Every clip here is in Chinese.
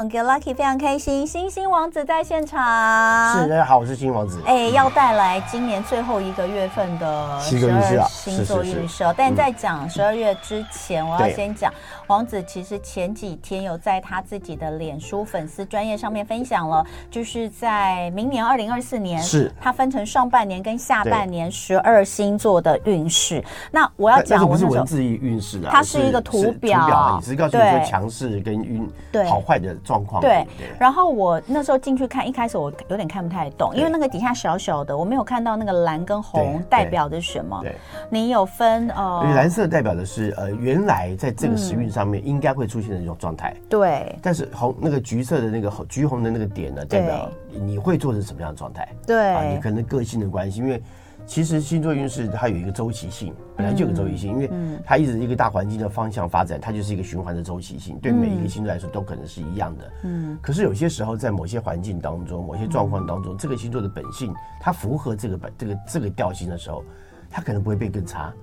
从 Get Lucky 非常开心，星星王子在现场。是，大家好，我是星星王子。哎，要带来今年最后一个月份的十二星座运势。但在讲十二月之前，我要先讲王子其实前几天有在他自己的脸书粉丝专业上面分享了，就是在明年二零二四年，是它分成上半年跟下半年十二星座的运势。那我要讲，我不是文字运势啊，它是一个图表，你是告诉你说强势跟运对好坏的状况。对，然后我那时候进去看，一开始我有点看不太懂，因为那个底下小小的，我没有看到那个蓝跟红代表的是什么。对，你有分呃，蓝色代表的是呃，原来在这个时运上面应该会出现的一种状态。对，但是红那个橘色的那个橘红的那个点呢，代表你会做成什么样的状态？对啊，你可能个性的关系，因为。其实星座运势它有一个周期性，本来就有个周期性，因为它一直一个大环境的方向发展，它就是一个循环的周期性，对每一个星座来说都可能是一样的。嗯，可是有些时候在某些环境当中、某些状况当中，这个星座的本性它符合这个本这个这个调性的时候，它可能不会变更差。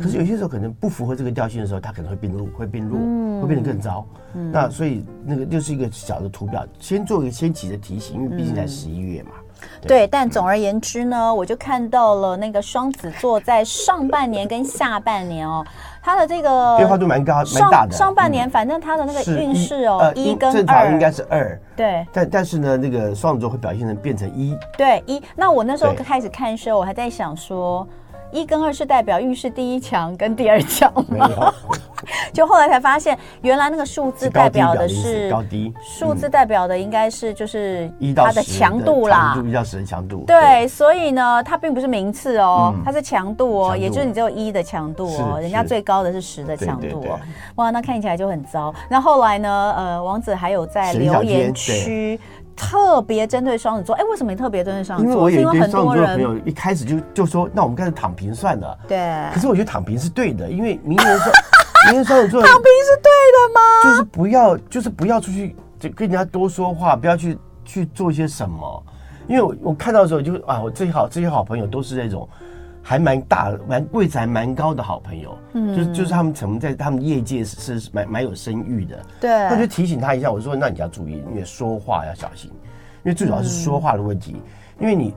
可是有些时候可能不符合这个调性的时候，它可能会变弱，会变弱，会变得更糟。那所以那个就是一个小的图表，先做一个先期的提醒，因为毕竟在十一月嘛。对，对，但总而言之呢，我就看到了那个双子座在上半年跟下半年哦，它的这个变化度蛮高蛮大的。上半年反正它的那个运势哦，一跟二正常应该是二，对。但但是呢，那个双子座会表现成变成一，对一。那我那时候开始看的时候，我还在想说。一跟二是代表运势第一强跟第二强吗？就后来才发现，原来那个数字代表的是高低，数字代表的应该是就是它的强度啦，一到十的强度。对，所以呢，它并不是名次哦，它是强度哦，也就是你只有一的强度哦，人家最高的是十的强度哦。哇，那看起来就很糟。那后来呢？呃，王子还有在留言区。特别针对双子座，哎，为什么你特别针对双子座？因为我有一堆双子座的朋友一开始就就说，那我们干脆躺平算了。对。可是我觉得躺平是对的，因为明年双，明年双子座躺平是对的吗？就是不要，就是不要出去就跟人家多说话，不要去去做一些什么。因为我我看到的时候就啊，我这些好这些好朋友都是那种。还蛮大的，蛮位置还蛮高的好朋友，嗯，就是就是他们曾在他们业界是是蛮蛮有声誉的，对，那就提醒他一下，我说那你要注意，因为说话要小心，因为最主要是说话的问题，嗯、因为你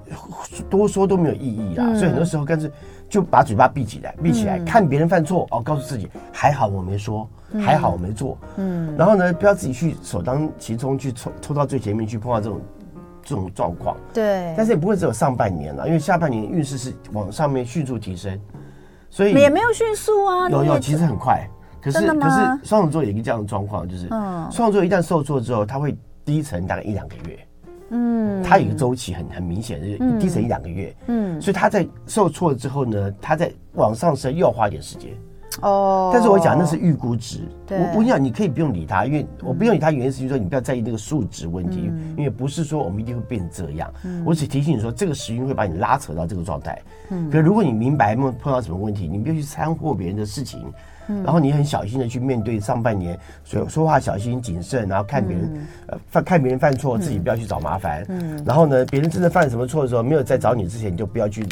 多说都没有意义啊，嗯、所以很多时候干脆就把嘴巴闭起来，闭起来、嗯、看别人犯错哦，告诉自己还好我没说，还好我没做，嗯，然后呢，不要自己去首当其冲去冲冲到最前面去碰到这种。这种状况，对，但是也不会只有上半年了，因为下半年运势是往上面迅速提升，所以也没有迅速啊，有有其实很快，可是可是双子座有一个这样的状况，就是双子座一旦受挫之后，它会低沉大概一两个月，嗯，它有一个周期很很明显，就是低沉一两个月，嗯，所以它在受挫之后呢，它在往上升又要花点时间。哦，但是我讲那是预估值，我我跟你讲，你可以不用理他，因为我不用理他，原因是就是说你不要在意那个数值问题，因为不是说我们一定会变这样，我只提醒你说这个时运会把你拉扯到这个状态。嗯，可如果你明白碰碰到什么问题，你不要去掺和别人的事情，然后你很小心的去面对上半年，所以说话小心谨慎，然后看别人呃犯看别人犯错，自己不要去找麻烦。嗯，然后呢，别人真的犯什么错的时候，没有在找你之前，你就不要去，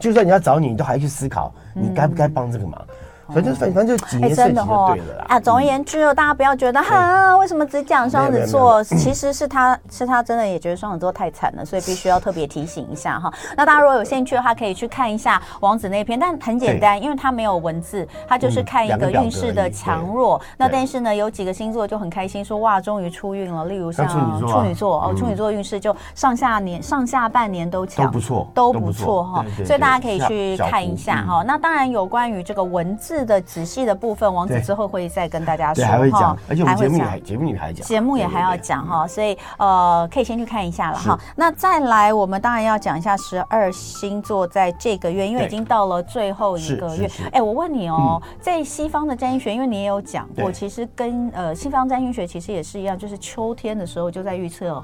就算你要找你，你都还去思考，你该不该帮这个忙。反正反正就几年设计就对了啦。啊，总而言之，大家不要觉得哈，为什么只讲双子座？其实是他是他真的也觉得双子座太惨了，所以必须要特别提醒一下哈。那大家如果有兴趣的话，可以去看一下王子那篇，但很简单，因为他没有文字，他就是看一个运势的强弱。那但是呢，有几个星座就很开心，说哇，终于出运了。例如像处女座哦，处女座运势就上下年上下半年都强，都不错，都不错哈。所以大家可以去看一下哈。那当然有关于这个文字。的仔细的部分，王子之后会再跟大家说哈，还会讲，而且我们节目也还节目也还讲，节目也还要讲哈，所以呃，可以先去看一下了哈。那再来，我们当然要讲一下十二星座在这个月，因为已经到了最后一个月。哎，我问你哦，在西方的占星学，因为你也有讲过，其实跟呃西方占星学其实也是一样，就是秋天的时候就在预测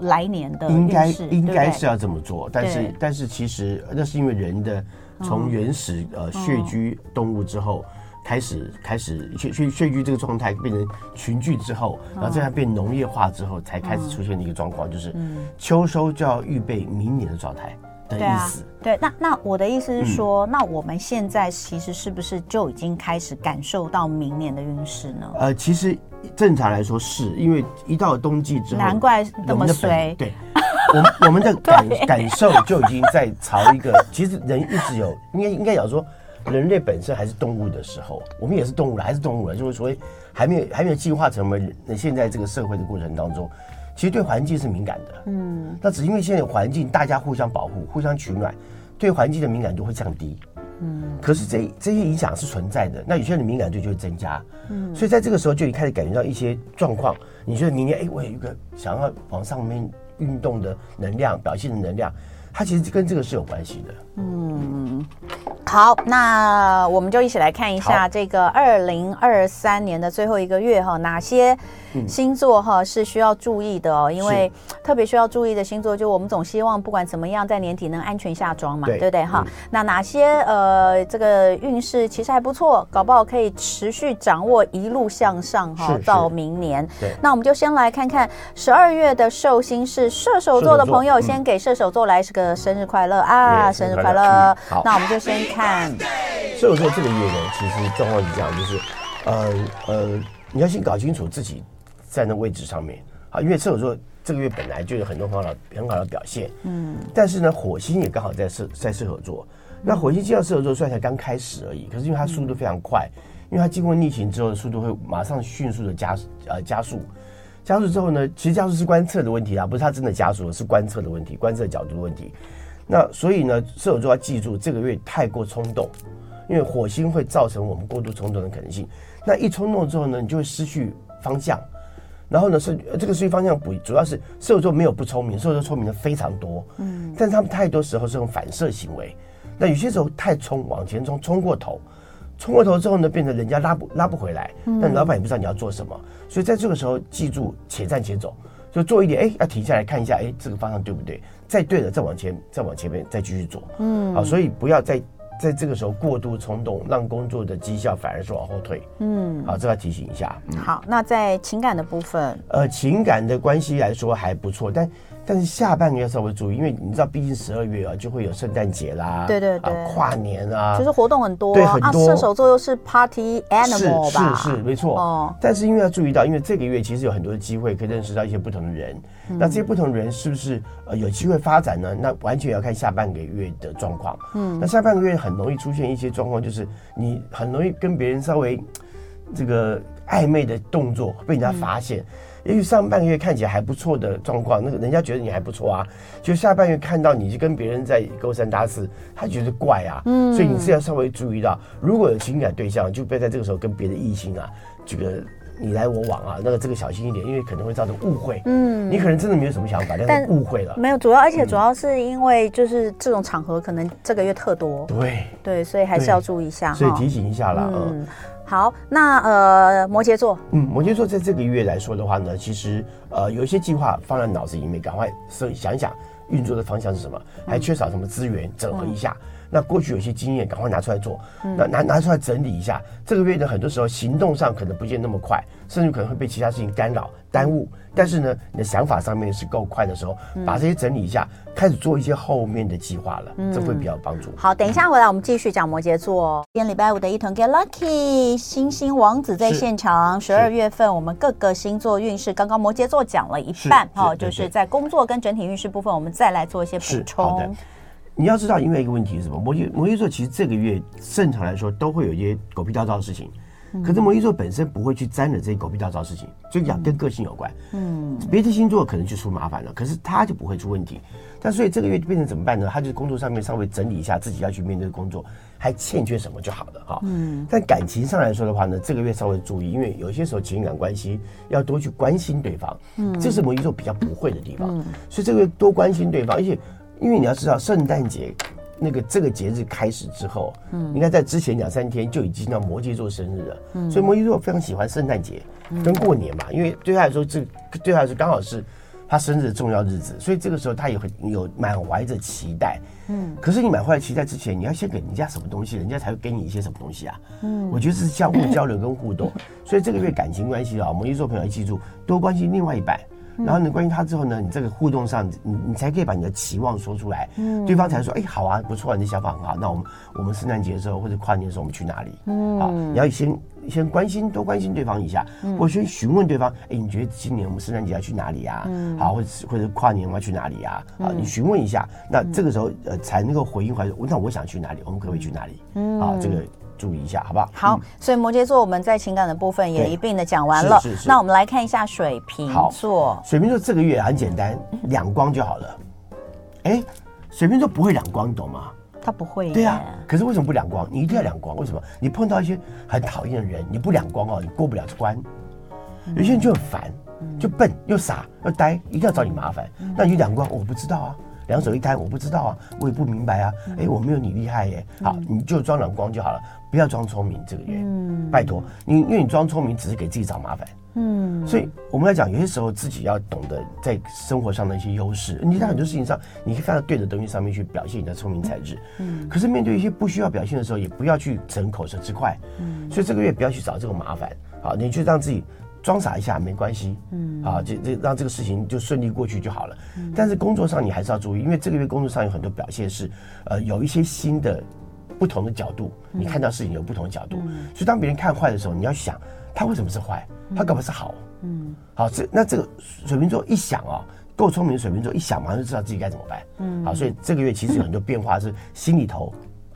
来年的运势，应该是要这么做，但是但是其实那是因为人的。从原始呃穴居动物之后，开始开始穴穴穴居这个状态变成群聚之后，然后这样变农业化之后，才开始出现的一个状况，就是秋收就要预备明年的状态。的意思。对，那那我的意思是说，嗯、那我们现在其实是不是就已经开始感受到明年的运势呢？呃，其实正常来说是，因为一到了冬季之后，难怪那么衰。对，我我们的 感感受就已经在朝一个，其实人一直有，应该应该讲说，人类本身还是动物的时候，我们也是动物了，还是动物了，就是所谓还没有还没有进化成为人，现在这个社会的过程当中，其实对环境是敏感的。嗯，那只因为现在环境大家互相保护，互相取暖。对环境的敏感度会降低，嗯，可是这这些影响是存在的。那有些人的敏感度就会增加，嗯，所以在这个时候就一开始感觉到一些状况。你觉得明年，哎，我有一个想要往上面运动的能量，表现的能量，它其实跟这个是有关系的。嗯，好，那我们就一起来看一下这个二零二三年的最后一个月哈，哪些星座哈是需要注意的哦，因为特别需要注意的星座，就我们总希望不管怎么样，在年底能安全下庄嘛，对不对哈？那哪些呃这个运势其实还不错，搞不好可以持续掌握一路向上哈，到明年。对，那我们就先来看看十二月的寿星是射手座的朋友，先给射手座来是个生日快乐。啊，生日快乐。好，那我们就先看射手座这个月呢，其实状况是这样，就是呃呃，你要先搞清楚自己。在那位置上面，啊，因为射手座这个月本来就有很多很好的很好的表现，嗯，但是呢，火星也刚好在射在射手座，那火星进到射手座虽然才刚开始而已，可是因为它速度非常快，因为它经过逆行之后，速度会马上迅速的加呃加速，加速之后呢，其实加速是观测的问题啊，不是它真的加速，是观测的问题，观测角度的问题。那所以呢，射手座要记住，这个月太过冲动，因为火星会造成我们过度冲动的可能性。那一冲动之后呢，你就会失去方向。然后呢，是这个失去方向不主要是射手座没有不聪明，射手座聪明的非常多，嗯，但是他们太多时候是用反射行为，那有些时候太冲往前冲，冲过头，冲过头之后呢，变成人家拉不拉不回来，但老板也不知道你要做什么，所以在这个时候记住且战且走，就做一点，哎，要停下来看一下，哎，这个方向对不对？再对了，再往前，再往前面再继续做，嗯，好，所以不要再。在这个时候过度冲动，让工作的绩效反而是往后退。嗯，好，这要提醒一下。嗯、好，那在情感的部分，呃，情感的关系来说还不错，但。但是下半个月要稍微注意，因为你知道，毕竟十二月啊，就会有圣诞节啦，对对对，跨年啊，其实活动很多，对很多。射手座又是 party animal 吧？是是是，没错。哦，但是因为要注意到，因为这个月其实有很多的机会可以认识到一些不同的人，那这些不同的人是不是呃有机会发展呢？那完全要看下半个月的状况。嗯，那下半个月很容易出现一些状况，就是你很容易跟别人稍微这个暧昧的动作被人家发现。也许上半个月看起来还不错的状况，那个人家觉得你还不错啊，就下半月看到你就跟别人在勾三搭四，他觉得怪啊，嗯，所以你是要稍微注意到，如果有情感对象，就不要在这个时候跟别的异性啊，这个你来我往啊，那个这个小心一点，因为可能会造成误会，嗯，你可能真的没有什么想法，但是误会了，没有，主要而且主要是因为就是这种场合可能这个月特多，对。对，所以还是要注意一下，所以提醒一下啦。嗯。嗯好，那呃，摩羯座，嗯，摩羯座在这个月来说的话呢，其实呃有一些计划放在脑子里面，赶快设想一想运作的方向是什么，还缺少什么资源，整合一下。嗯、那过去有些经验，赶快拿出来做，嗯、那拿拿出来整理一下。这个月呢，很多时候行动上可能不见那么快，甚至可能会被其他事情干扰耽误。但是呢，你的想法上面是够快的时候，把这些整理一下，开始做一些后面的计划了，这会比较有帮助。好，等一下回来我们继续讲摩羯座。今天礼拜五的一同 Get Lucky，星星王子在现场。十二月份我们各个星座运势，刚刚摩羯座讲了一半，哦，就是在工作跟整体运势部分，我们再来做一些补充。你要知道，因为一个问题是什么？摩羯摩羯座其实这个月正常来说都会有一些狗屁倒灶的事情。可是摩羯座本身不会去沾惹这些狗屁倒灶的事情，就讲跟个性有关。嗯，别的星座可能就出麻烦了，可是他就不会出问题。但所以这个月就变成怎么办呢？他就工作上面稍微整理一下自己要去面对的工作，还欠缺什么就好了哈。嗯，但感情上来说的话呢，这个月稍微注意，因为有些时候情感关系要多去关心对方。嗯，这是摩羯座比较不会的地方。嗯，所以这个月多关心对方，而且因为你要知道圣诞节。那个这个节日开始之后，嗯，应该在之前两三天就已经到摩羯座生日了，嗯，所以摩羯座非常喜欢圣诞节跟过年嘛，因为对他来说，这对他来说刚好是他生日的重要日子，所以这个时候他也很有满怀着期待，嗯，可是你满怀期待之前，你要先给人家什么东西，人家才会给你一些什么东西啊，嗯，我觉得这是相互交流跟互动，所以这个月感情关系啊，摩羯座朋友要记住，多关心另外一半。然后你关心他之后呢，你这个互动上，你你才可以把你的期望说出来，嗯，对方才说，哎，好啊，不错，你的想法很好，那我们我们圣诞节的时候或者跨年的时候，我们去哪里？嗯，好，你要先先关心，多关心对方一下，或先询问对方，哎，你觉得今年我们圣诞节要去哪里呀？嗯，好，或者或者跨年我们要去哪里呀？啊，你询问一下，那这个时候呃才能够回应回来，那我想去哪里？我们可不可以去哪里？嗯，啊，这个。注意一下，好不好？好，所以摩羯座我们在情感的部分也一并的讲完了。是是是。那我们来看一下水瓶座。水瓶座这个月很简单，两光就好了。哎，水瓶座不会两光，你懂吗？他不会。对啊，可是为什么不两光？你一定要两光，为什么？你碰到一些很讨厌的人，你不两光哦，你过不了这关。有些人就很烦，就笨又傻又呆，一定要找你麻烦。那你两光，我不知道啊。两手一摊，我不知道啊，我也不明白啊。哎，我没有你厉害耶。好，你就装两光就好了。不要装聪明，这个月，嗯，拜托你，因为你装聪明只是给自己找麻烦，嗯，所以我们来讲，有些时候自己要懂得在生活上的一些优势。你在很多事情上，你可以放在对的东西上面去表现你的聪明才智，嗯。可是面对一些不需要表现的时候，也不要去逞口舌之快，嗯。所以这个月不要去找这个麻烦，好，你就让自己装傻一下没关系，嗯，好，这这让这个事情就顺利过去就好了。但是工作上你还是要注意，因为这个月工作上有很多表现是，呃，有一些新的。不同的角度，你看到事情有不同的角度，嗯、所以当别人看坏的时候，你要想他为什么是坏，他干嘛是好。嗯，好，这那这个水瓶座一想啊、哦，够聪明的水瓶座一想，马上就知道自己该怎么办。嗯，好，所以这个月其实有很多变化是心里头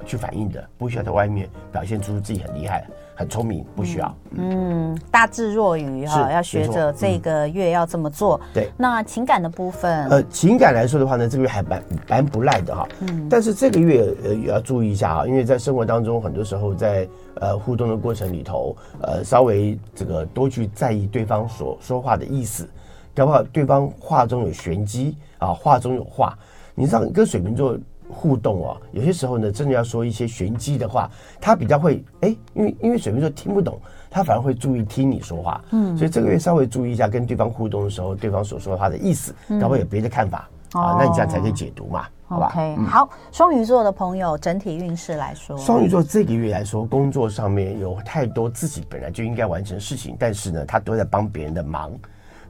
去反映的，不需要在外面表现出自己很厉害。很聪明，不需要。嗯，嗯，大智若愚哈，要学着这个月要这么做。嗯、对，那情感的部分，呃，情感来说的话呢，这个月还蛮蛮不赖的哈。嗯，但是这个月呃也要注意一下啊，因为在生活当中，很多时候在呃互动的过程里头，呃，稍微这个多去在意对方所说话的意思，搞不好对方话中有玄机啊，话中有话。你知道，跟水瓶座。互动哦，有些时候呢，真的要说一些玄机的话，他比较会哎，因为因为水瓶座听不懂，他反而会注意听你说话，嗯，所以这个月稍微注意一下跟对方互动的时候，对方所说的话的意思，搞不好有别的看法啊，那你这样才可以解读嘛，好吧？OK，好，双鱼座的朋友整体运势来说，双鱼座这个月来说，工作上面有太多自己本来就应该完成的事情，但是呢，他都在帮别人的忙，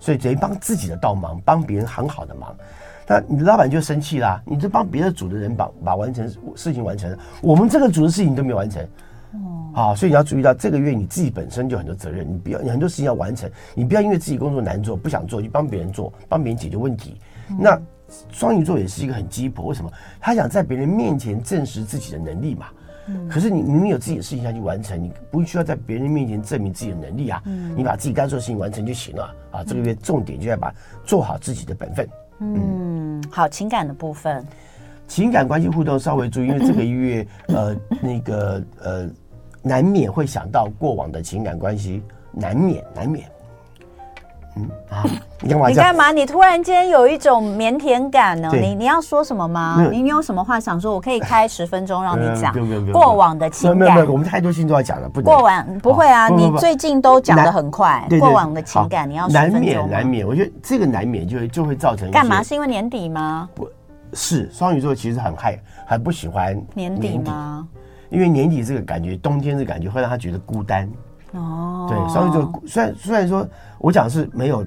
所以等于帮自己的倒忙，帮别人很好的忙。那你的老板就生气啦，你就帮别的组的人把把完成事情完成了，我们这个组的事情都没完成，哦，好，所以你要注意到这个月你自己本身就很多责任，你不要你很多事情要完成，你不要因为自己工作难做不想做就帮别人做，帮别人解决问题。嗯、那双鱼座也是一个很鸡婆，为什么？他想在别人面前证实自己的能力嘛。嗯、可是你明明有自己的事情要去完成，你不需要在别人面前证明自己的能力啊。嗯、你把自己该做的事情完成就行了啊。这个月重点就要把做好自己的本分。嗯，好，情感的部分，情感关系互动稍微注意，因为这个月 呃，那个呃，难免会想到过往的情感关系，难免难免。嗯啊，你干嘛？你干嘛？你突然间有一种腼腆感呢？你你要说什么吗？你你有什么话想说？我可以开十分钟让你讲。过往的情感，没有没有，我们太多星座要讲了，不过往不会啊，你最近都讲的很快。过往的情感，你要难免难免，我觉得这个难免就会就会造成干嘛？是因为年底吗？不是，双鱼座其实很害很不喜欢年底吗？因为年底这个感觉，冬天这个感觉会让他觉得孤单。哦，对，双鱼座虽然虽然说。我讲是没有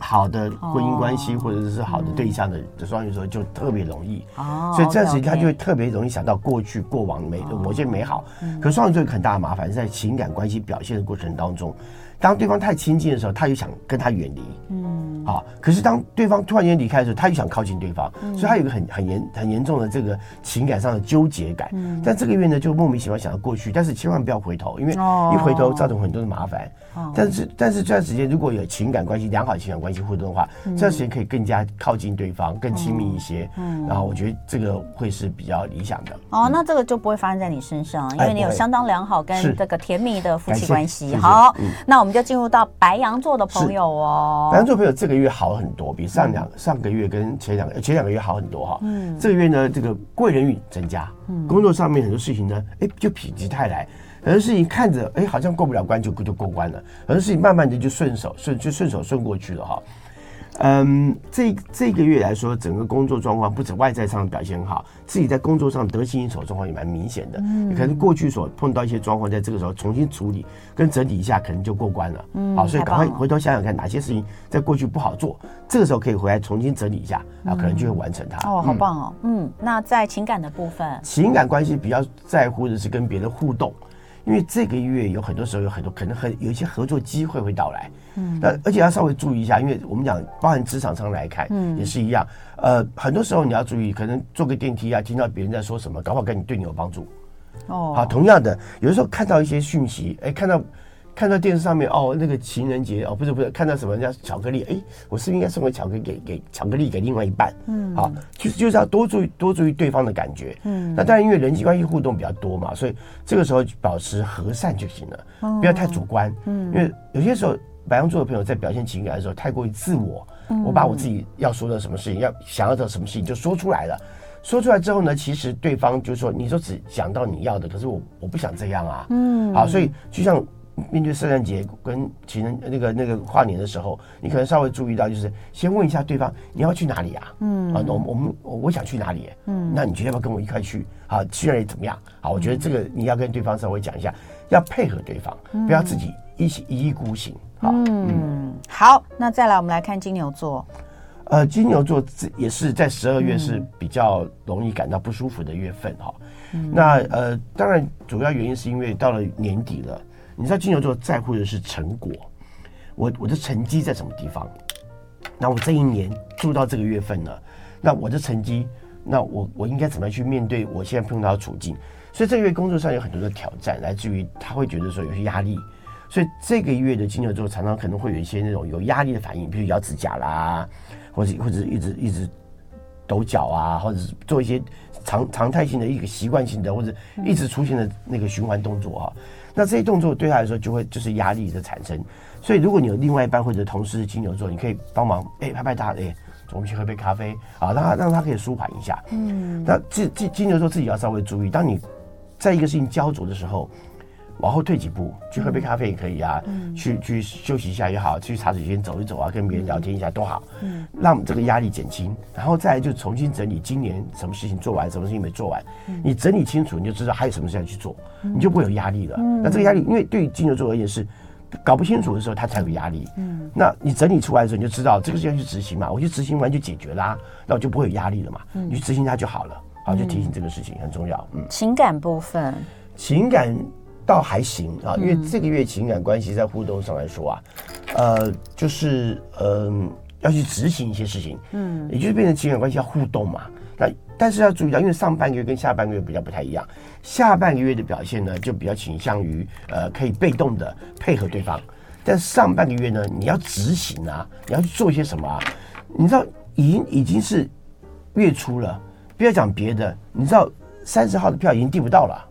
好的婚姻关系或者是好的对象的的双鱼座就特别容易，哦所以这时他就会特别容易想到过去过往美某些美好。可双鱼座有很大的麻烦是在情感关系表现的过程当中，当对方太亲近的时候，他又想跟他远离。嗯，好。可是当对方突然间离开的时候，他又想靠近对方，嗯所以他有一个很很严很严重的这个情感上的纠结感。嗯，但这个月呢，就莫名其妙想到过去，但是千万不要回头，因为一回头造成很多的麻烦。哦但是但是这段时间如果有情感关系良好的情感关系互动的话，这段时间可以更加靠近对方，更亲密一些。嗯，然后我觉得这个会是比较理想的。哦，那这个就不会发生在你身上，因为你有相当良好跟这个甜蜜的夫妻关系。好，那我们。我们就进入到白羊座的朋友哦，白羊座朋友这个月好很多，比上两上个月跟前两个前两个月好很多哈。嗯，这个月呢，这个贵人运增加，嗯，工作上面很多事情呢，哎，就否极泰来，很多事情看着哎好像过不了关就就过关了，很多事情慢慢的就顺手顺就顺手顺过去了哈。嗯，这这个月来说，整个工作状况不止外在上表现好，自己在工作上得心应手状况也蛮明显的。嗯，可能过去所碰到一些状况，在这个时候重新处理跟整理一下，可能就过关了。嗯，好，所以赶快回头想想看，哪些事情在过去不好做，这个时候可以回来重新整理一下，然后可能就会完成它。哦，好棒哦。嗯，那在情感的部分，情感关系比较在乎的是跟别人互动。因为这个月有很多时候有很多可能很有一些合作机会会到来，嗯，那而且要稍微注意一下，因为我们讲包含职场上来看，嗯，也是一样，呃，很多时候你要注意，可能坐个电梯啊，听到别人在说什么，搞不好跟你对你有帮助，哦，好，同样的，有的时候看到一些讯息，哎，看到。看到电视上面哦，那个情人节哦，不是不是，看到什么人家巧克力？哎，我是不是应该送个巧克力给给巧克力给另外一半？嗯，好，就是就是要多注意多注意对方的感觉。嗯，那当然因为人际关系互动比较多嘛，所以这个时候保持和善就行了，不要太主观。嗯，因为有些时候白羊座的朋友在表现情感的时候太过于自我，我把我自己要说的什么事情，要想要的什么事情就说出来了，说出来之后呢，其实对方就说，你说只想到你要的，可是我我不想这样啊。嗯，好，所以就像。面对圣诞节跟情人那个那个跨年的时候，你可能稍微注意到，就是先问一下对方你要去哪里啊？嗯啊，我我们我想去哪里？嗯，那你觉得要不要跟我一块去？好，去那里怎么样？好，我觉得这个你要跟对方稍微讲一下，要配合对方，不要自己一起一意孤行。好，嗯，好，那再来我们来看金牛座。呃，金牛座也是在十二月是比较容易感到不舒服的月份哈。那呃，当然主要原因是因为到了年底了。你知道金牛座在乎的是成果，我我的成绩在什么地方？那我这一年做到这个月份了，那我的成绩，那我我应该怎么样去面对我现在碰到的处境？所以这个月工作上有很多的挑战，来自于他会觉得说有些压力，所以这个月的金牛座常常可能会有一些那种有压力的反应，比如咬指甲啦，或者或者一直一直抖脚啊，或者是做一些常常态性的一个习惯性的或者一直出现的那个循环动作哈。那这些动作对他来说就会就是压力的产生，所以如果你有另外一半或者同事是金牛座，你可以帮忙哎、欸、拍拍他，哎、欸，我们去喝杯咖啡啊，让他让他可以舒缓一下。嗯，那金金金牛座自己要稍微注意，当你在一个事情焦灼的时候。往后退几步，去喝杯咖啡也可以啊，嗯、去去休息一下也好，去茶水间走一走啊，跟别人聊天一下都好，嗯，让这个压力减轻，然后再来就重新整理今年什么事情做完，什么事情没做完，嗯、你整理清楚，你就知道还有什么事要去做，嗯、你就不会有压力了。嗯、那这个压力，因为对于金牛座而言是搞不清楚的时候，他才有压力。嗯，那你整理出来的时候，你就知道这个事情要去执行嘛，我去执行完就解决啦、啊，那我就不会有压力了嘛。嗯，你去执行它就好了。好，就提醒这个事情很重要。嗯，情感部分，情感。倒还行啊，因为这个月情感关系在互动上来说啊，呃，就是嗯、呃，要去执行一些事情，嗯，也就是变成情感关系要互动嘛。那但是要注意到，因为上半个月跟下半个月比较不太一样，下半个月的表现呢，就比较倾向于呃可以被动的配合对方，但上半个月呢，你要执行啊，你要去做一些什么啊？你知道，已经已经是月初了，不要讲别的，你知道三十号的票已经订不到了。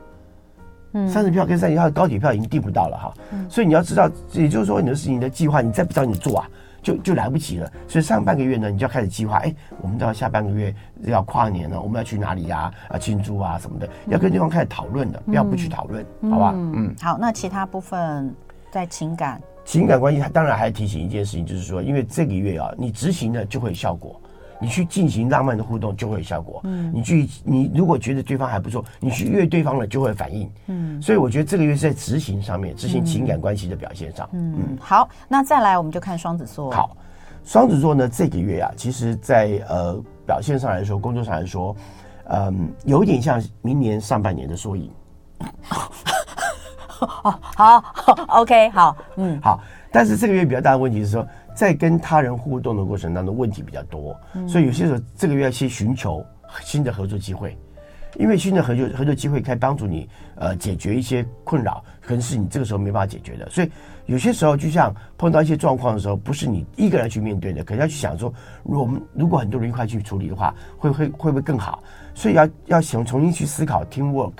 三十票跟三十票的高铁票已经订不到了哈，嗯、所以你要知道，也就是说你的事情的计划，你再不找你做啊，就就来不及了。所以上半个月呢，你就要开始计划，哎，我们到下半个月要跨年了，我们要去哪里呀？啊，庆祝啊什么的，要跟对方开始讨论的，不要不去讨论，嗯、好吧？嗯，好，那其他部分在情感，情感关系，他当然还提醒一件事情，就是说，因为这个月啊，你执行了就会有效果。你去进行浪漫的互动就会有效果。嗯，你去，你如果觉得对方还不错，你去约对方了就会反应。嗯，所以我觉得这个月是在执行上面，执行情感关系的表现上。嗯，嗯，好，那再来我们就看双子座。好，双子座呢，这个月啊，其实在呃表现上来说，工作上来说，嗯，有一点像明年上半年的缩影。好，好，OK，好，嗯，好，但是这个月比较大的问题是说。在跟他人互动的过程当中，问题比较多，所以有些时候这个月要去寻求新的合作机会，因为新的合作合作机会可以帮助你呃解决一些困扰，可能是你这个时候没办法解决的。所以有些时候就像碰到一些状况的时候，不是你一个人去面对的，可能要去想说，如果我们如果很多人一块去处理的话，会会会不会更好？所以要要想重新去思考 teamwork。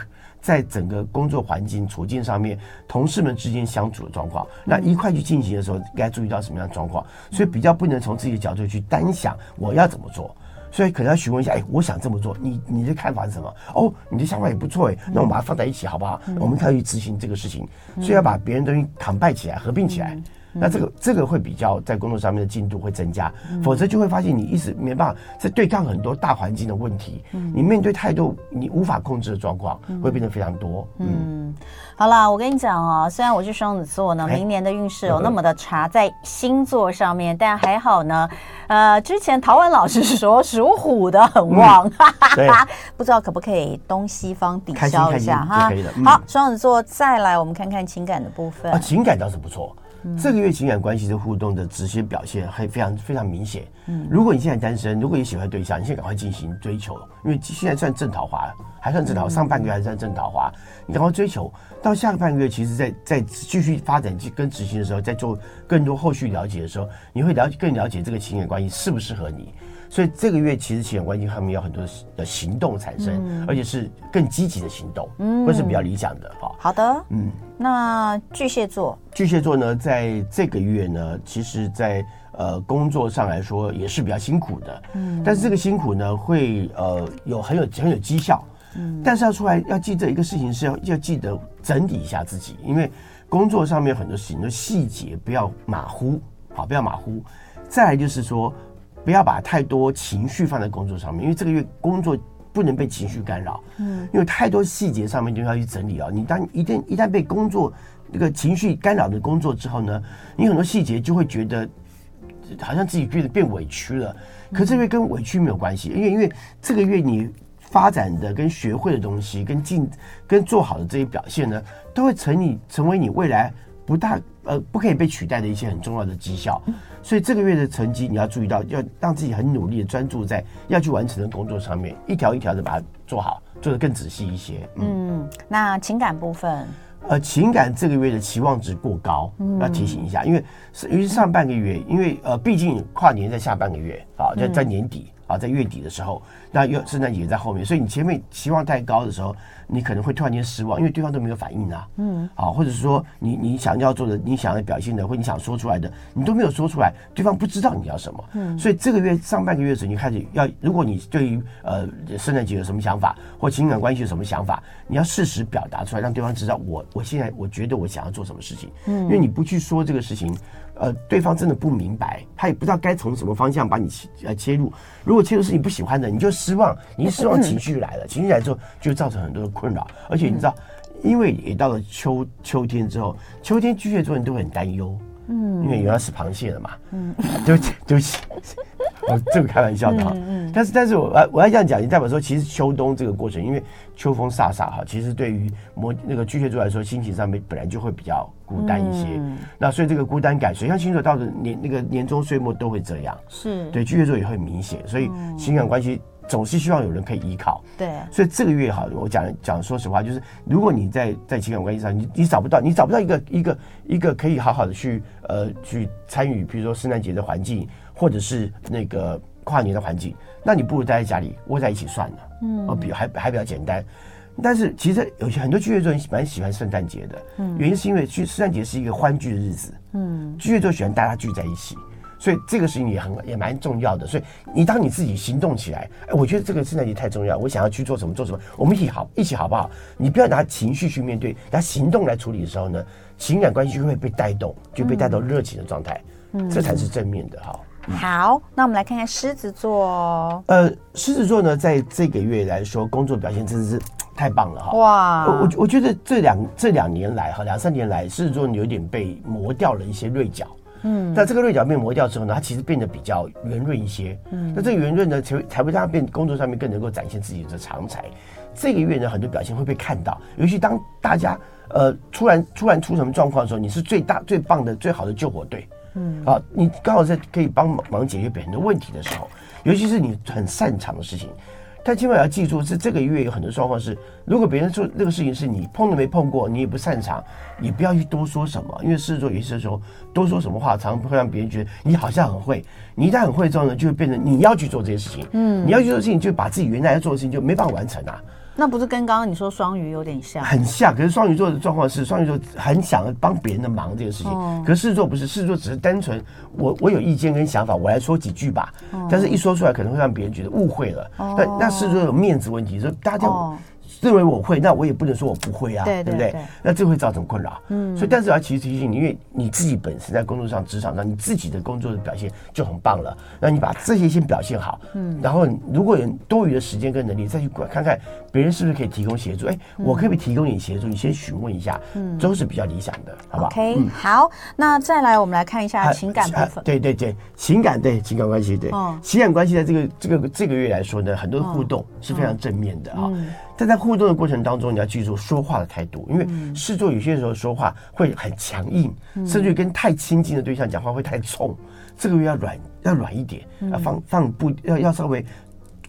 在整个工作环境处境上面，同事们之间相处的状况，那一块去进行的时候，该注意到什么样的状况？所以比较不能从自己的角度去单想我要怎么做，所以可能要询问一下，哎，我想这么做，你你的看法是什么？哦，你的想法也不错哎，那我们把它放在一起好不好？我们可以执行这个事情，所以要把别人东西 combine 起来，合并起来。那这个这个会比较在工作上面的进度会增加，否则就会发现你一直没办法在对抗很多大环境的问题，你面对太多你无法控制的状况，会变得非常多。嗯，好啦，我跟你讲哦，虽然我是双子座呢，明年的运势有那么的差在星座上面，但还好呢。呃，之前陶文老师说属虎的很旺，对，不知道可不可以东西方抵消一下哈？可以的好，双子座再来，我们看看情感的部分啊，情感倒是不错。这个月情感关系的互动的直接表现还非常非常明显。嗯，如果你现在单身，如果你喜欢对象，你现在赶快进行追求，因为现在算正桃花，还算正桃，上半个月还算正桃花，你赶快追求。到下个半个月，其实在在继续发展跟执行的时候，在做更多后续了解的时候，你会了解更了解这个情感关系适不适合你。所以这个月其实情感关系上面有很多的行动产生，嗯、而且是更积极的行动，嗯，会是比较理想的哈。好的，嗯，那巨蟹座，巨蟹座呢，在这个月呢，其实在呃工作上来说也是比较辛苦的，嗯，但是这个辛苦呢，会呃有很有很有绩效，嗯，但是要出来要记得一个事情是要要记得整理一下自己，因为工作上面有很多事情的细节不要马虎，好，不要马虎。再来就是说。不要把太多情绪放在工作上面，因为这个月工作不能被情绪干扰。嗯，因为太多细节上面就要去整理啊。你当一旦一旦被工作那个情绪干扰的工作之后呢，你很多细节就会觉得好像自己变得变委屈了。可这个月跟委屈没有关系，因为因为这个月你发展的跟学会的东西，跟进跟做好的这些表现呢，都会成你成为你未来不大。呃，不可以被取代的一些很重要的绩效，所以这个月的成绩你要注意到，要让自己很努力的专注在要去完成的工作上面，一条一条的把它做好，做得更仔细一些。嗯，嗯，那情感部分，呃，情感这个月的期望值过高，要提醒一下，因为是尤其是上半个月，因为呃，毕竟跨年在下半个月啊，在在年底啊，在月底的时候，那又圣诞节在后面，所以你前面期望太高的时候。你可能会突然间失望，因为对方都没有反应啊。嗯，好，或者是说你你想要做的，你想要表现的，或你想说出来的，你都没有说出来，对方不知道你要什么。嗯，所以这个月上半个月的时候，你开始要，如果你对于呃圣诞节有什么想法，或情感关系有什么想法，你要适时表达出来，让对方知道我我现在我觉得我想要做什么事情。嗯，因为你不去说这个事情。呃，对方真的不明白，他也不知道该从什么方向把你切呃切入。如果切入是你不喜欢的，你就失望，你一失望情绪就来了，嗯、情绪来之后就造成很多的困扰。而且你知道，嗯、因为也到了秋秋天之后，秋天巨蟹座人都会很担忧，嗯，因为原来是螃蟹了嘛，嗯，对不起，对不起。哦，这个开玩笑的哈，嗯嗯、但是但是我我我要这样讲，也代表说，其实秋冬这个过程，因为秋风飒飒哈，其实对于摩那个巨蟹座来说，心情上面本来就会比较孤单一些。嗯、那所以这个孤单感，水象星座到了年那个年终岁末都会这样，是对巨蟹座也会明显，所以情感关系总是希望有人可以依靠。对，所以这个月哈，我讲讲说实话，就是如果你在在情感关系上，你你找不到，你找不到一个一个一个可以好好的去呃去参与，比如说圣诞节的环境。或者是那个跨年的环境，那你不如待在家里窝在一起算了。嗯，哦，比还还比较简单。但是其实有些很多巨蟹座人蛮喜欢圣诞节的，嗯，原因是因为去圣诞节是一个欢聚的日子，嗯，巨蟹座喜欢大家聚在一起，所以这个事情也很也蛮重要的。所以你当你自己行动起来，哎，我觉得这个圣诞节太重要，我想要去做什么做什么，我们一起好一起好不好？你不要拿情绪去面对，拿行动来处理的时候呢，情感关系就会被带动，就被带到热情的状态，嗯，这才是正面的哈。好，那我们来看看狮子座。呃，狮子座呢，在这个月来说，工作表现真的是太棒了哈！哇，我我觉得这两这两年来哈，两三年来，狮子座有点被磨掉了一些锐角。嗯，那这个锐角被磨掉之后呢，它其实变得比较圆润一些。嗯，那这个圆润呢，才才会让它变工作上面更能够展现自己的长才。这个月呢，很多表现会被看到，尤其当大家呃突然突然出什么状况的时候，你是最大最棒的最好的救火队。嗯，好，你刚好在可以帮忙解决很多问题的时候，尤其是你很擅长的事情，但千万要记住，是这个月有很多状况是，如果别人做这个事情是你碰都没碰过，你也不擅长，你不要去多说什么，因为狮子座有些时候多说什么话，常常会让别人觉得你好像很会，你一旦很会之后呢，就会变成你要去做这些事情，嗯，你要去做事情，就把自己原来要做的事情就没办法完成啊。那不是跟刚刚你说双鱼有点像？很像，可是双鱼座的状况是，双鱼座很想要帮别人的忙这个事情，哦、可是狮子座不是，狮子座只是单纯我我有意见跟想法，我来说几句吧，哦、但是一说出来可能会让别人觉得误会了。哦、那那狮子座有面子问题，说大家认为我会，那我也不能说我不会啊，对，对，对，对不对？那这会造成困扰。嗯，所以但是要其实提醒你，因为你自己本身在工作上、职场上，你自己的工作的表现就很棒了。那你把这些先表现好，嗯，然后如果有多余的时间跟能力，再去管看看别人是不是可以提供协助。哎，我可不可以提供你协助？你先询问一下，嗯，都是比较理想的，好不好？OK，好，那再来我们来看一下情感部分。对对对，情感对情感关系对，情感关系在这个这个这个月来说呢，很多的互动是非常正面的啊。但在互动的过程当中，你要记住说话的态度，因为狮子有些时候说话会很强硬，甚至于跟太亲近的对象讲话会太冲。这个月要软，要软一点，要放放不要要稍微。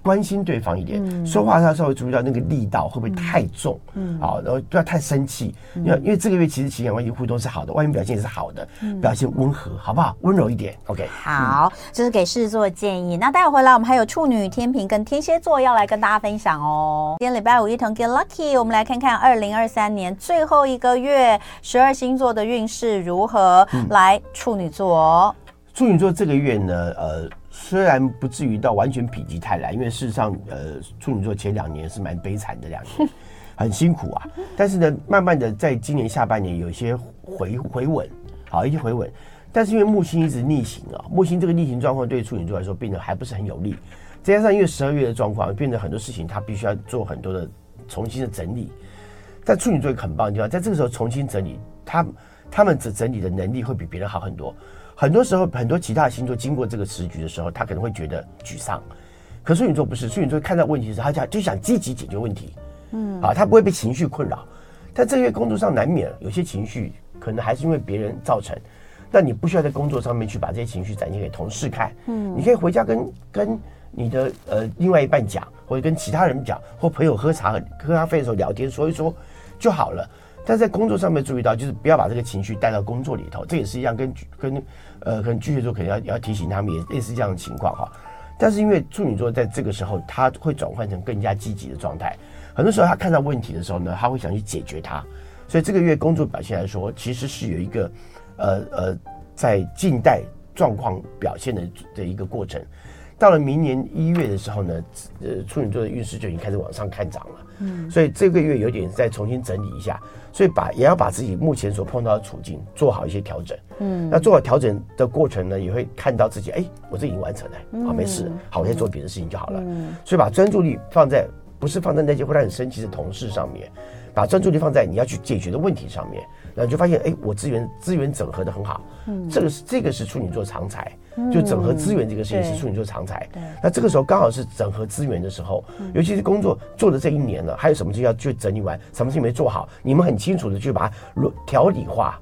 关心对方一点，嗯、说话要稍微注意到那个力道会不会太重，嗯，好，然后不要太生气，因为、嗯、因为这个月其实情感关系互动是好的，外面表现也是好的，嗯、表现温和，好不好？温柔一点，OK。好，这是给狮子座的建议。那待会回来，我们还有处女、天平跟天蝎座要来跟大家分享哦。今天礼拜五一同 Get Lucky，我们来看看二零二三年最后一个月十二星座的运势如何。嗯、来，处女座，处女座这个月呢，呃。虽然不至于到完全否极泰来，因为事实上，呃，处女座前两年是蛮悲惨的两年，很辛苦啊。但是呢，慢慢的在今年下半年有一些回回稳，好一些回稳。但是因为木星一直逆行啊，木星这个逆行状况对处女座来说变得还不是很有利。再加上因为十二月的状况，变得很多事情他必须要做很多的重新的整理。但处女座很棒的地方，在这个时候重新整理，他他们整整理的能力会比别人好很多。很多时候，很多其他星座经过这个时局的时候，他可能会觉得沮丧。可处女座不是，处女座看到问题的时候，他想就想积极解决问题。嗯，啊，他不会被情绪困扰。但这个月工作上难免有些情绪，可能还是因为别人造成。那你不需要在工作上面去把这些情绪展现给同事看。嗯，你可以回家跟跟你的呃另外一半讲，或者跟其他人讲，或朋友喝茶喝咖啡的时候聊天说一说就好了。但在工作上面注意到，就是不要把这个情绪带到工作里头，这也是一样跟，跟跟呃，可能巨蟹座可能要要提醒他们，也类似这样的情况哈。但是因为处女座在这个时候，他会转换成更加积极的状态，很多时候他看到问题的时候呢，他会想去解决它。所以这个月工作表现来说，其实是有一个呃呃，在近代状况表现的的一个过程。到了明年一月的时候呢，呃，处女座的运势就已经开始往上看涨了。嗯，所以这个月有点再重新整理一下，所以把也要把自己目前所碰到的处境做好一些调整。嗯，那做好调整的过程呢，也会看到自己，哎，我这已经完成了，好，没事，好，我再做别的事情就好了。嗯，所以把专注力放在不是放在那些会让你生气的同事上面，把专注力放在你要去解决的问题上面，然后你就发现，哎，我资源资源整合的很好。嗯，这个是这个是处女座常才。就整合资源这个事情是处女座常才，对，那这个时候刚好是整合资源的时候，尤其是工作做的这一年了，还有什么事情要去整理完，什么事情没做好，你们很清楚的去把它条理化。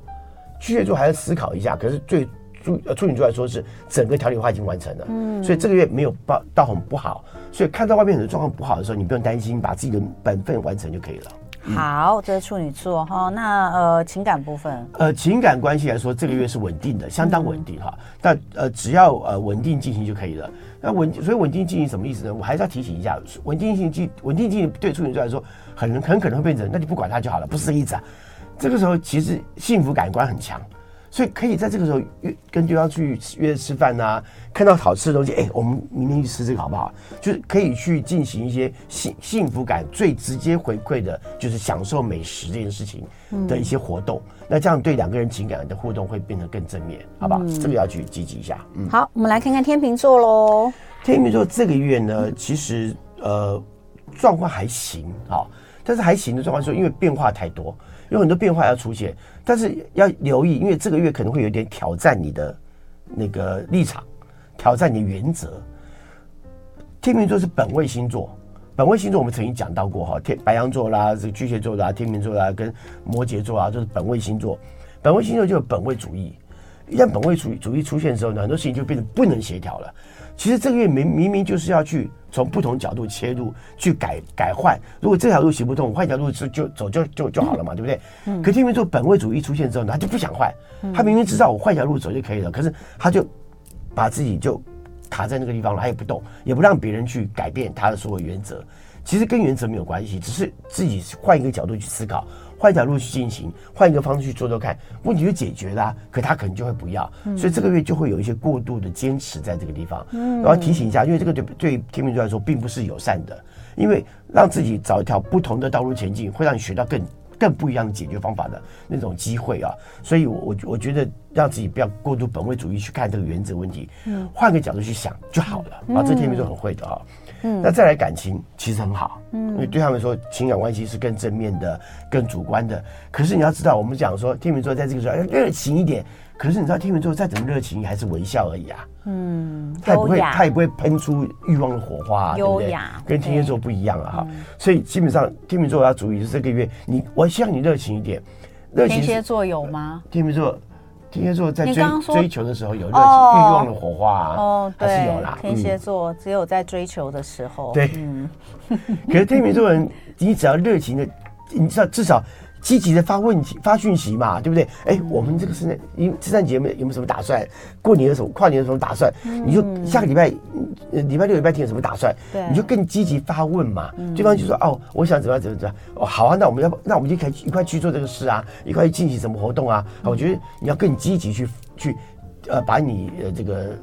巨蟹座还要思考一下，可是对处处女座来说是整个条理化已经完成了，嗯，所以这个月没有报到很不好，所以看到外面很多状况不好的时候，你不用担心，把自己的本分完成就可以了。好，这是处女座哈。那呃，情感部分，呃，情感关系来说，这个月是稳定的，相当稳定哈。但呃，只要呃稳定进行就可以了。那稳，所以稳定进行什么意思呢？我还是要提醒一下，稳定性进行，稳定进行对处女座来说，很很可能会变成，那你不管他就好了，不是这个意思啊。这个时候其实幸福感官很强。所以可以在这个时候约跟对方去约吃饭呐，看到好吃的东西，哎，我们明天去吃这个好不好？就是可以去进行一些幸幸福感最直接回馈的，就是享受美食这件事情的一些活动。嗯、那这样对两个人情感的互动会变得更正面，好不好？嗯、这个要去积极一下。嗯，好，我们来看看天秤座喽。天秤座这个月呢，其实呃状况还行啊，但是还行的状况说因为变化太多。有很多变化要出现，但是要留意，因为这个月可能会有点挑战你的那个立场，挑战你的原则。天秤座是本位星座，本位星座我们曾经讲到过哈，天白羊座啦，这个巨蟹座啦，天秤座啦，跟摩羯座啊，都是本位星座。本位星座就有本位主义，一旦本位主义主义出现的时候呢，很多事情就变得不能协调了。其实这个月明明明就是要去从不同角度切入，去改改换。如果这条路行不通，换一条路就就走就就就好了嘛，对不对？嗯。可天秤座本位主义出现之后呢，他就不想换。他明明知道我换一条路走就可以了，可是他就把自己就卡在那个地方了，他也不动，也不让别人去改变他的所有原则。其实跟原则没有关系，只是自己换一个角度去思考。换一条路去进行，换一个方式去做做看，问题就解决了。可他可能就会不要，嗯、所以这个月就会有一些过度的坚持在这个地方。嗯，然后提醒一下，因为这个对对天秤座来说并不是友善的，因为让自己找一条不同的道路前进，会让你学到更更不一样的解决方法的那种机会啊。所以我，我我觉得让自己不要过度本位主义去看这个原则问题，嗯，换个角度去想就好了。啊，这天秤座很会的啊。嗯，那再来感情其实很好，嗯，因为对他们说情感关系是更正面的、更主观的。可是你要知道，我们讲说天秤座在这个时候要热情一点。可是你知道天秤座再怎么热情，还是微笑而已啊。嗯，他也不会，他也不会喷出欲望的火花，对不对？跟天蝎座不一样啊哈。所以基本上天秤座要注意，是这个月你，我希望你热情一点。热情天蝎座有吗？天秤座，天蝎座在追追求的时候有热情、欲望的火花啊。哦，对，还是有啦。天蝎座只有在追求的时候。对，嗯。可是天秤座人，你只要热情的，你知道至少。积极的发问题、发讯息嘛，对不对？哎、欸，我们这个圣诞，因为圣诞节有没有什么打算？过年的时候、跨年的时候打算？嗯、你就下个礼拜，礼拜六、礼拜天有什么打算？对，你就更积极发问嘛。嗯、对方就说：“哦，我想怎么样，怎么怎么样。”哦，好啊，那我们要不，那我们就可以一块去做这个事啊，一块进行什么活动啊？嗯、我觉得你要更积极去去，呃，把你呃这个。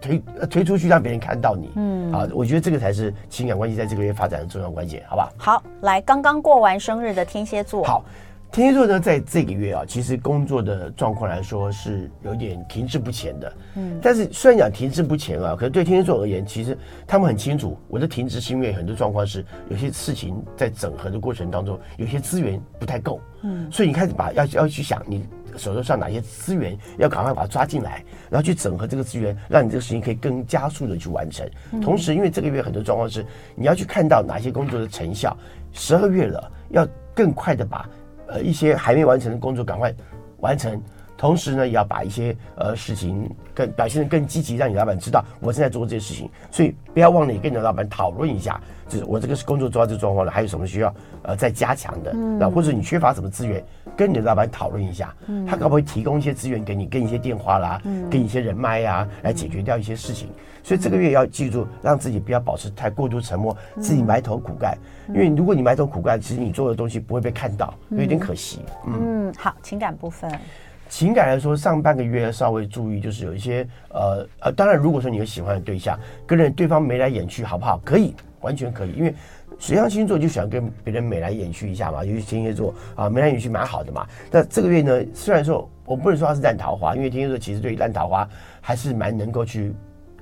推推出去让别人看到你，嗯，啊，我觉得这个才是情感关系在这个月发展的重要关键，好吧？好，来，刚刚过完生日的天蝎座，好，天蝎座呢，在这个月啊，其实工作的状况来说是有点停滞不前的，嗯，但是虽然讲停滞不前啊，可是对天蝎座而言，其实他们很清楚，我的停滞是因为很多状况是有些事情在整合的过程当中，有些资源不太够，嗯，所以你开始把要要去想你。手头上哪些资源要赶快把它抓进来，然后去整合这个资源，让你这个事情可以更加速的去完成。同时，因为这个月很多状况是你要去看到哪些工作的成效，十二月了，要更快的把呃一些还没完成的工作赶快完成。同时呢，也要把一些呃事情更表现得更积极，让你老板知道我正在做这些事情。所以不要忘了，也跟你的老板讨论一下，就是我这个工作做到这状况了，还有什么需要呃再加强的？那、嗯、或者你缺乏什么资源，跟你的老板讨论一下，嗯、他可不可以提供一些资源给你，跟一些电话啦，嗯、跟一些人脉呀、啊，来解决掉一些事情。所以这个月要记住，让自己不要保持太过度沉默，自己埋头苦干。因为如果你埋头苦干，其实你做的东西不会被看到，有点可惜。嗯，嗯，好，情感部分。情感来说，上半个月要稍微注意，就是有一些呃呃，当然，如果说你有喜欢的对象，跟人对方眉来眼去，好不好？可以，完全可以，因为水象星座就喜欢跟别人眉来眼去一下嘛，尤其天蝎座啊，眉来眼去蛮好的嘛。那这个月呢，虽然说我不能说它是烂桃花，因为天蝎座其实对于烂桃花还是蛮能够去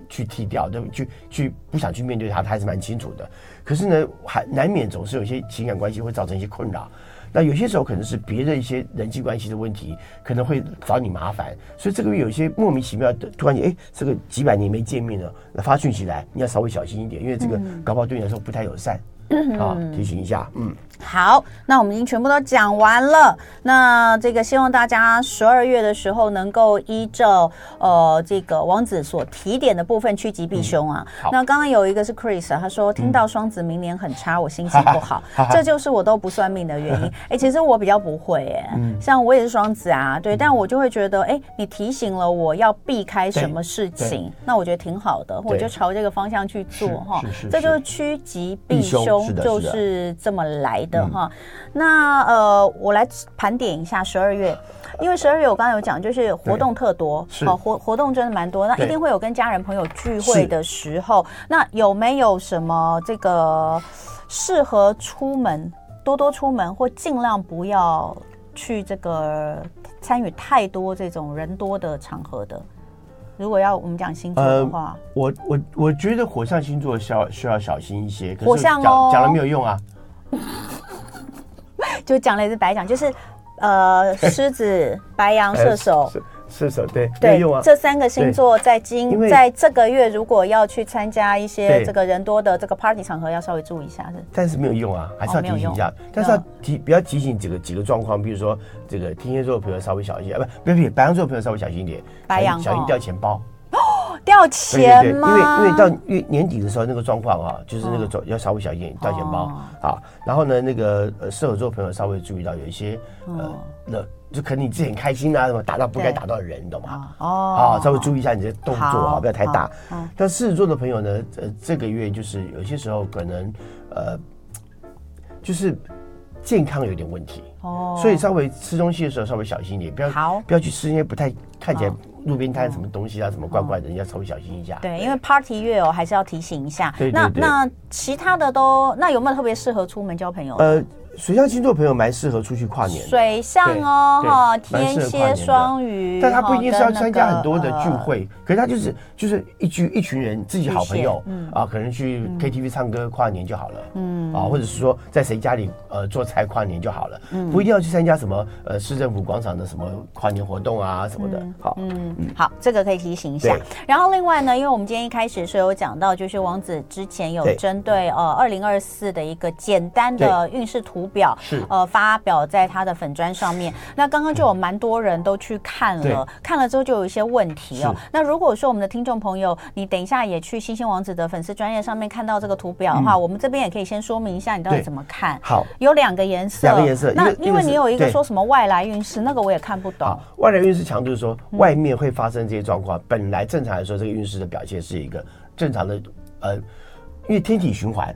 去剔掉的，去去不想去面对它，他还是蛮清楚的。可是呢，还难免总是有一些情感关系会造成一些困扰。那有些时候可能是别的一些人际关系的问题，可能会找你麻烦，所以这个月有些莫名其妙的突然间，哎，这个几百年没见面了，那发讯息来，你要稍微小心一点，因为这个搞不好对你来说不太友善。啊，提醒一下，嗯，好，那我们已经全部都讲完了。那这个希望大家十二月的时候能够依照呃这个王子所提点的部分趋吉避凶啊。嗯、那刚刚有一个是 Chris，他说听到双子明年很差，我心情不好，嗯、这就是我都不算命的原因。哎，其实我比较不会哎，嗯、像我也是双子啊，对，但我就会觉得，哎，你提醒了我要避开什么事情，那我觉得挺好的，我就朝这个方向去做哈。这就是趋吉避凶。就是这么来的哈，那呃，我来盘点一下十二月，因为十二月我刚刚有讲，就是活动特多，好活活动真的蛮多，那一定会有跟家人朋友聚会的时候，那有没有什么这个适合出门多多出门，或尽量不要去这个参与太多这种人多的场合的？如果要我们讲星座的话，呃、我我我觉得火象星座需要需要小心一些。火象哦，讲了没有用啊，就讲了也是白讲，就是呃，狮子、白羊、射手。射手对对，用啊，这三个星座在今在这个月，如果要去参加一些这个人多的这个 party 场合，要稍微注意一下是。但是没有用啊，还是要提醒一下。但是要提，不要提醒几个几个状况，比如说这个天蝎座的朋友稍微小心一点，不不不，白羊座的朋友稍微小心一点，白羊小心掉钱包。哦，掉钱吗？因为因为到月年底的时候，那个状况啊，就是那个状要稍微小心掉钱包啊。然后呢，那个呃射手座朋友稍微注意到有一些呃那。就可能你自己很开心啊，什么打到不该打到的人，你懂吗？哦，啊，稍微注意一下你的动作啊，不要太大。但狮子座的朋友呢，呃，这个月就是有些时候可能呃，就是健康有点问题哦，所以稍微吃东西的时候稍微小心一点，不要不要去吃一些不太看起来路边摊什么东西啊，什么怪怪的，你要稍微小心一下。对，因为 Party 月哦，还是要提醒一下。对，那那其他的都，那有没有特别适合出门交朋友？呃。水象星座朋友蛮适合出去跨年，水象哦，哈，天蝎、双鱼，但他不一定是要参加很多的聚会，可是他就是就是一聚一群人，自己好朋友，啊，可能去 KTV 唱歌跨年就好了，嗯，啊，或者是说在谁家里呃做菜跨年就好了，嗯。不一定要去参加什么呃市政府广场的什么跨年活动啊什么的，好，嗯，好，这个可以提醒一下。然后另外呢，因为我们今天一开始是有讲到，就是王子之前有针对呃二零二四的一个简单的运势图。表是呃发表在他的粉砖上面，那刚刚就有蛮多人都去看了，看了之后就有一些问题哦。那如果说我们的听众朋友，你等一下也去星星王子的粉丝专业上面看到这个图表的话，我们这边也可以先说明一下你到底怎么看。好，有两个颜色，两个颜色。那因为你有一个说什么外来运势，那个我也看不懂。外来运势强就是说外面会发生这些状况，本来正常来说这个运势的表现是一个正常的，呃，因为天体循环。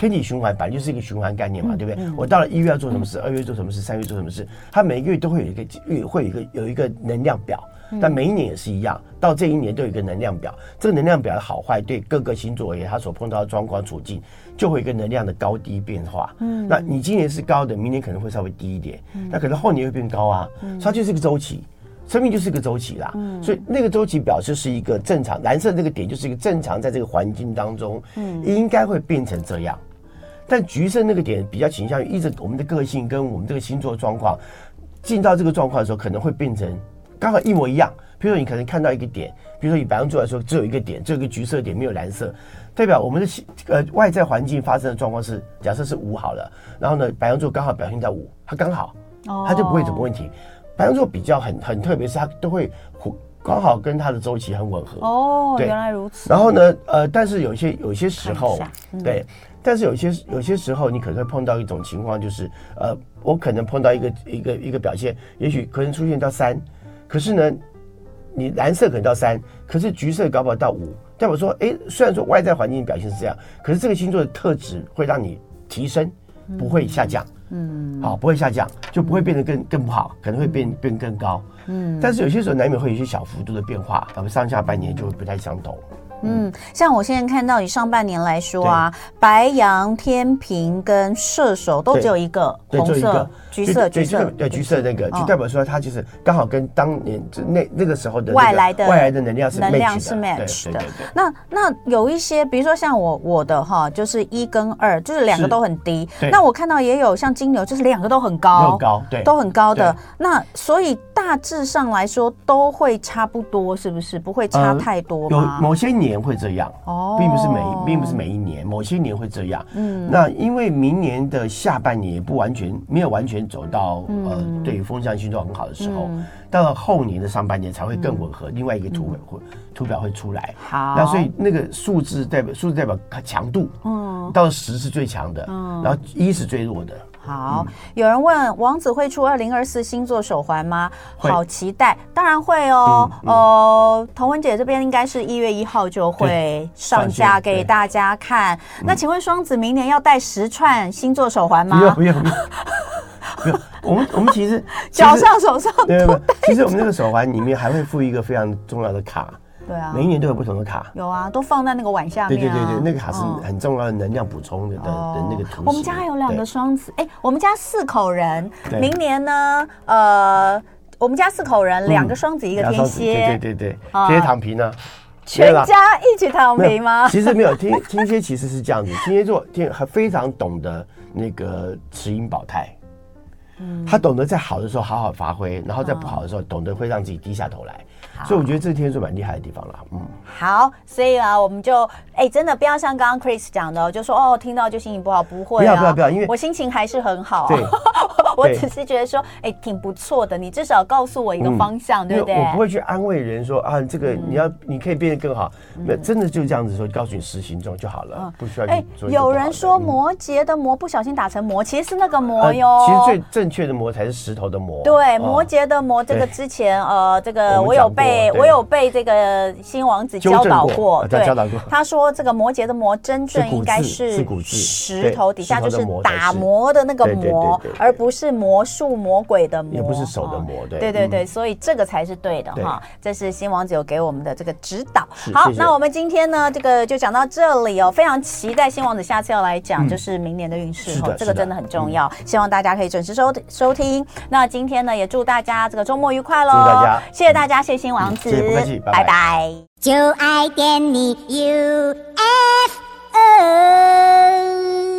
天体循环本来就是一个循环概念嘛，对不对？我到了一月要做什么事，二月做什么事，三月做什么事，它每个月都会有一个月会有一个有一个能量表，但每一年也是一样，到这一年都有一个能量表。这个能量表的好坏，对各个星座而言，它所碰到的状况处境，就会有一个能量的高低变化。嗯，那你今年是高的，明年可能会稍微低一点，那可能后年会变高啊。它就是一个周期，生命就是一个周期啦。所以那个周期表示一个正常，蓝色那个点就是一个正常，在这个环境当中，嗯，应该会变成这样。但橘色那个点比较倾向于依着我们的个性跟我们这个星座状况，进到这个状况的时候，可能会变成刚好一模一样。比如说你可能看到一个点，比如说以白羊座来说，只有一个点，只有一个橘色点，没有蓝色，代表我们的呃外在环境发生的状况是假设是五好了，然后呢白羊座刚好表现在五，它刚好，它就不会有什么问题。白羊座比较很很特别，是它都会刚好跟它的周期很吻合。哦，原来如此。然后呢，呃，但是有些有些时候，对。但是有些有些时候，你可能会碰到一种情况，就是呃，我可能碰到一个一个一个表现，也许可能出现到三，可是呢，你蓝色可能到三，可是橘色搞不好到五。代表说，哎，虽然说外在环境表现是这样，可是这个星座的特质会让你提升，不会下降。嗯，好，不会下降，就不会变得更更不好，可能会变变更高。嗯，但是有些时候难免会有一些小幅度的变化，咱们上下半年就会不太相同。嗯，像我现在看到以上半年来说啊，白羊、天平跟射手都只有一个红色、橘色、橘色，对，橘色那个就代表说它就是刚好跟当年那那个时候的外来的外来的能量是能量是 match 的。那那有一些，比如说像我我的哈，就是一跟二，就是两个都很低。那我看到也有像金牛，就是两个都很高，高对，都很高的。那所以大致上来说都会差不多，是不是？不会差太多吗？有某些年。年会这样，哦并不是每并不是每一年，某些年会这样。嗯，那因为明年的下半年也不完全没有完全走到呃，对于风向星座很好的时候，到了后年的上半年才会更吻合。另外一个图会图表会出来。好，那所以那个数字代表数字代表强度，嗯，到十是最强的，然后一是最弱的。好，有人问王子会出二零二四星座手环吗？好期待，当然会哦。呃，童文姐这边应该是一月一号就会上架给大家看。那请问双子明年要戴十串星座手环吗？不用不用不用。我们我们其实脚上手上都戴。其实我们那个手环里面还会附一个非常重要的卡。对啊，每一年都有不同的卡。有啊，都放在那个碗下面。对对对对，那个卡是很重要的能量补充的的的那个图。我们家还有两个双子，哎，我们家四口人，明年呢，呃，我们家四口人，两个双子，一个天蝎。对对对，天蝎躺平呢？全家一起躺平吗？其实没有，天天蝎其实是这样子，天蝎座天还非常懂得那个持盈保泰。嗯，他懂得在好的时候好好发挥，然后在不好的时候懂得会让自己低下头来。所以我觉得这天是蛮厉害的地方了，嗯。好，所以啊，我们就哎，真的不要像刚刚 Chris 讲的，就说哦，听到就心情不好，不会啊，不要不要不要，因为我心情还是很好。对，我只是觉得说，哎，挺不错的，你至少告诉我一个方向，对不对？我不会去安慰人说啊，这个你要你可以变得更好，那真的就这样子说，告诉你实行中就好了，不需要。哎，有人说摩羯的摩不小心打成魔，其实是那个魔哟。其实最正确的魔才是石头的魔。对，摩羯的魔，这个之前呃，这个我有被。我有被这个新王子教导过，对，他说这个摩羯的摩真正应该是石头底下就是打磨的那个磨，而不是是魔术魔鬼的魔，也不是手的魔，对。对对对，所以这个才是对的哈。这是新王子有给我们的这个指导。好，那我们今天呢，这个就讲到这里哦，非常期待新王子下次要来讲，就是明年的运势哈，这个真的很重要，希望大家可以准时收收听。那今天呢，也祝大家这个周末愉快喽！谢谢大家，谢谢新王不客气，拜拜。就爱点你 U F O。